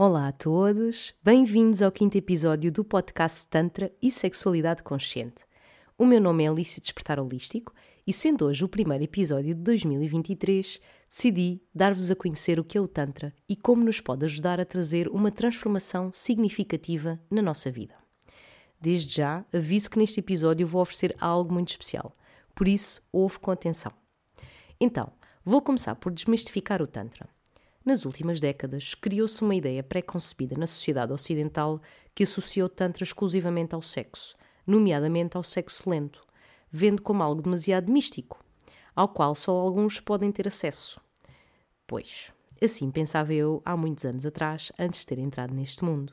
Olá a todos, bem-vindos ao quinto episódio do podcast Tantra e Sexualidade Consciente. O meu nome é Alice Despertar Holístico e, sendo hoje o primeiro episódio de 2023, decidi dar-vos a conhecer o que é o Tantra e como nos pode ajudar a trazer uma transformação significativa na nossa vida. Desde já, aviso que neste episódio vou oferecer algo muito especial, por isso, ouve com atenção. Então, vou começar por desmistificar o Tantra. Nas últimas décadas, criou-se uma ideia pré-concebida na sociedade ocidental que associou Tantra exclusivamente ao sexo, nomeadamente ao sexo lento, vendo como algo demasiado místico, ao qual só alguns podem ter acesso. Pois, assim pensava eu há muitos anos atrás, antes de ter entrado neste mundo.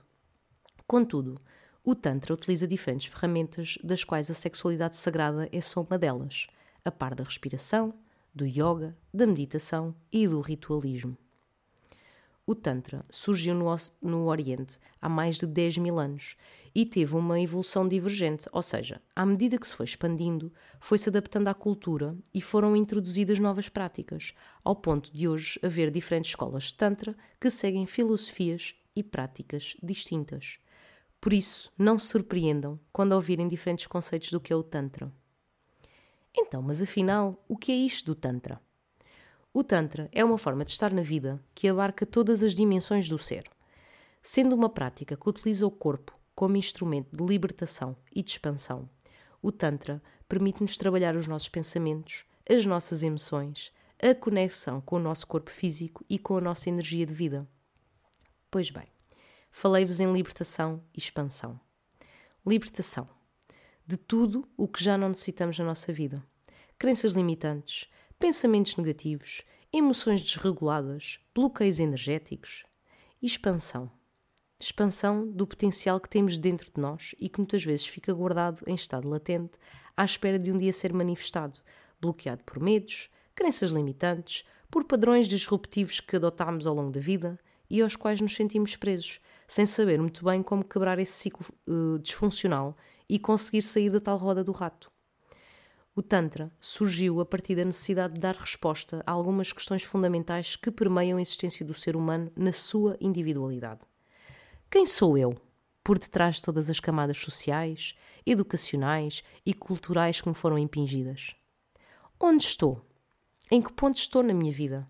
Contudo, o Tantra utiliza diferentes ferramentas, das quais a sexualidade sagrada é só uma delas, a par da respiração, do yoga, da meditação e do ritualismo. O Tantra surgiu no, Oriente há mais de 10 mil anos e teve uma evolução divergente, ou seja, à medida que se foi expandindo, foi-se adaptando à cultura e foram introduzidas novas práticas, ao ponto de hoje haver diferentes escolas de Tantra que seguem filosofias e práticas distintas. Por isso, não se surpreendam quando ouvirem diferentes conceitos do que é o Tantra. Então, mas afinal, o que é isto do Tantra? O Tantra é uma forma de estar na vida que abarca todas as dimensões do ser. Sendo uma prática que utiliza o corpo como instrumento de libertação e de expansão, o Tantra permite-nos trabalhar os nossos pensamentos, as nossas emoções, a conexão com o nosso corpo físico e com a nossa energia de vida. Pois bem, falei-vos em libertação e expansão. Libertação de tudo o que já não necessitamos na nossa vida. Crenças limitantes, pensamentos negativos, emoções desreguladas, bloqueios energéticos e expansão. Expansão do potencial que temos dentro de nós e que muitas vezes fica guardado em estado latente, à espera de um dia ser manifestado, bloqueado por medos, crenças limitantes, por padrões disruptivos que adotámos ao longo da vida e aos quais nos sentimos presos, sem saber muito bem como quebrar esse ciclo uh, disfuncional e conseguir sair da tal roda do rato. O Tantra surgiu a partir da necessidade de dar resposta a algumas questões fundamentais que permeiam a existência do ser humano na sua individualidade. Quem sou eu? Por detrás de todas as camadas sociais, educacionais e culturais que me foram impingidas. Onde estou? Em que ponto estou na minha vida?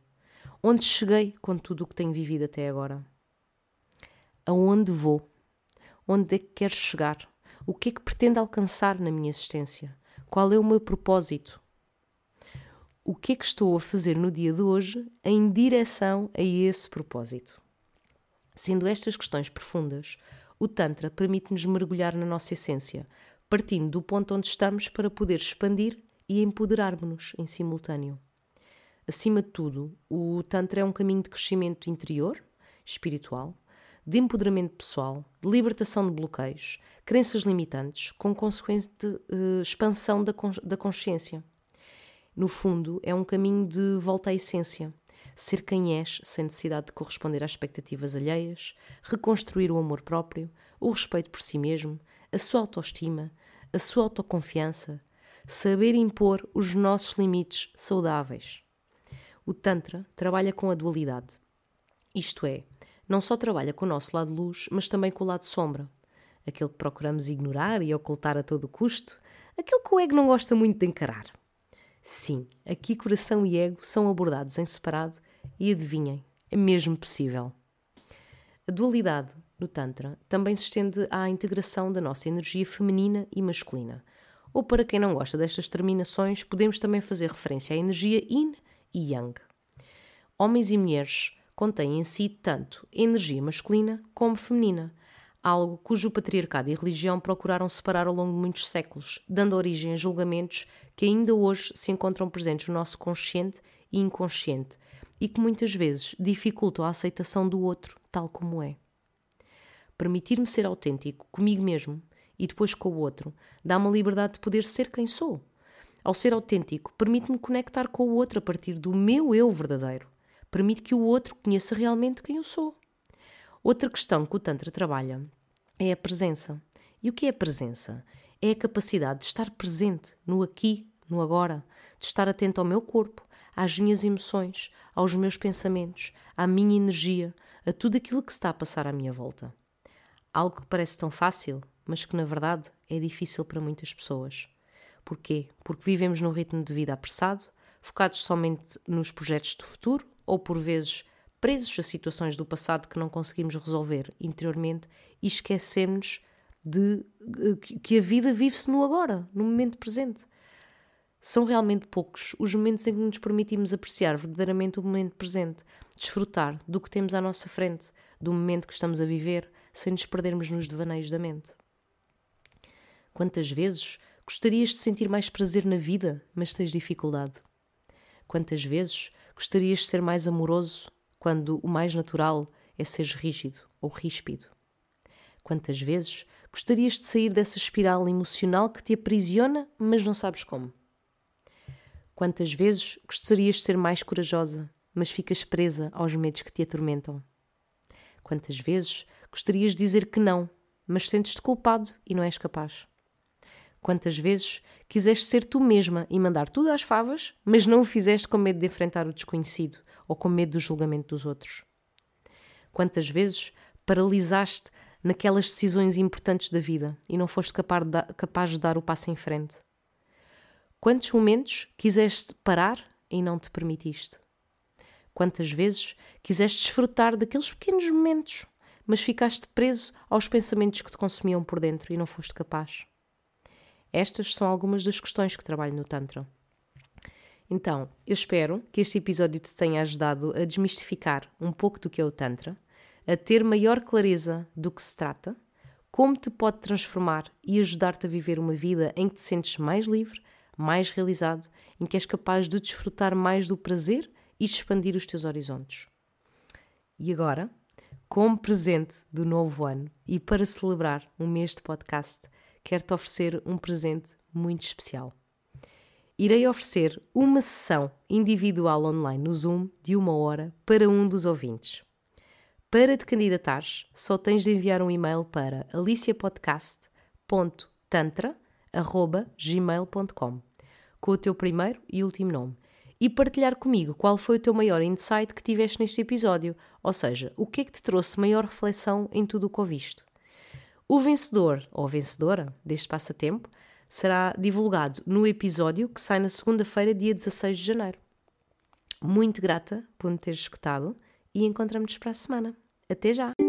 Onde cheguei com tudo o que tenho vivido até agora? Aonde vou? Onde é que quero chegar? O que é que pretendo alcançar na minha existência? Qual é o meu propósito? O que é que estou a fazer no dia de hoje em direção a esse propósito? Sendo estas questões profundas, o Tantra permite-nos mergulhar na nossa essência, partindo do ponto onde estamos para poder expandir e empoderar-nos em simultâneo. Acima de tudo, o Tantra é um caminho de crescimento interior, espiritual, de empoderamento pessoal, de libertação de bloqueios, crenças limitantes, com consequente uh, expansão da, da consciência. No fundo, é um caminho de volta à essência. Ser quem és, sem necessidade de corresponder às expectativas alheias, reconstruir o amor próprio, o respeito por si mesmo, a sua autoestima, a sua autoconfiança, saber impor os nossos limites saudáveis. O Tantra trabalha com a dualidade. Isto é, não só trabalha com o nosso lado luz, mas também com o lado sombra. Aquele que procuramos ignorar e ocultar a todo custo, aquele que o ego não gosta muito de encarar. Sim, aqui coração e ego são abordados em separado e adivinhem, é mesmo possível. A dualidade no Tantra também se estende à integração da nossa energia feminina e masculina. Ou para quem não gosta destas terminações, podemos também fazer referência à energia Yin e Yang. Homens e mulheres contém em si tanto energia masculina como feminina, algo cujo patriarcado e religião procuraram separar ao longo de muitos séculos, dando origem a julgamentos que ainda hoje se encontram presentes no nosso consciente e inconsciente e que muitas vezes dificultam a aceitação do outro tal como é. Permitir-me ser autêntico comigo mesmo e depois com o outro dá-me a liberdade de poder ser quem sou. Ao ser autêntico, permite-me conectar com o outro a partir do meu eu verdadeiro permite que o outro conheça realmente quem eu sou. Outra questão que o Tantra trabalha é a presença. E o que é a presença? É a capacidade de estar presente no aqui, no agora, de estar atento ao meu corpo, às minhas emoções, aos meus pensamentos, à minha energia, a tudo aquilo que está a passar à minha volta. Algo que parece tão fácil, mas que na verdade é difícil para muitas pessoas. Porquê? Porque vivemos num ritmo de vida apressado, focados somente nos projetos do futuro ou por vezes presos a situações do passado que não conseguimos resolver interiormente e esquecemos de que a vida vive-se no agora, no momento presente. São realmente poucos os momentos em que nos permitimos apreciar verdadeiramente o momento presente, desfrutar do que temos à nossa frente, do momento que estamos a viver, sem nos perdermos nos devaneios da mente. Quantas vezes gostarias de sentir mais prazer na vida, mas tens dificuldade? Quantas vezes gostarias de ser mais amoroso, quando o mais natural é seres rígido ou ríspido? Quantas vezes gostarias de sair dessa espiral emocional que te aprisiona, mas não sabes como? Quantas vezes gostarias de ser mais corajosa, mas ficas presa aos medos que te atormentam? Quantas vezes gostarias de dizer que não, mas sentes-te culpado e não és capaz? Quantas vezes quiseste ser tu mesma e mandar tudo às favas, mas não o fizeste com medo de enfrentar o desconhecido ou com medo do julgamento dos outros? Quantas vezes paralisaste naquelas decisões importantes da vida e não foste capaz de dar o passo em frente? Quantos momentos quiseste parar e não te permitiste? Quantas vezes quiseste desfrutar daqueles pequenos momentos, mas ficaste preso aos pensamentos que te consumiam por dentro e não foste capaz? Estas são algumas das questões que trabalho no Tantra. Então, eu espero que este episódio te tenha ajudado a desmistificar um pouco do que é o Tantra, a ter maior clareza do que se trata, como te pode transformar e ajudar-te a viver uma vida em que te sentes mais livre, mais realizado, em que és capaz de desfrutar mais do prazer e de expandir os teus horizontes. E agora, como presente do novo ano e para celebrar um mês de podcast, quero-te oferecer um presente muito especial. Irei oferecer uma sessão individual online no Zoom de uma hora para um dos ouvintes. Para te candidatares, só tens de enviar um e-mail para aliciapodcast.tantra.com gmail.com com o teu primeiro e último nome e partilhar comigo qual foi o teu maior insight que tiveste neste episódio, ou seja, o que é que te trouxe maior reflexão em tudo o que ouviste. O vencedor ou vencedora deste passatempo será divulgado no episódio que sai na segunda-feira, dia 16 de janeiro. Muito grata por me teres escutado e encontramos-nos para a semana. Até já!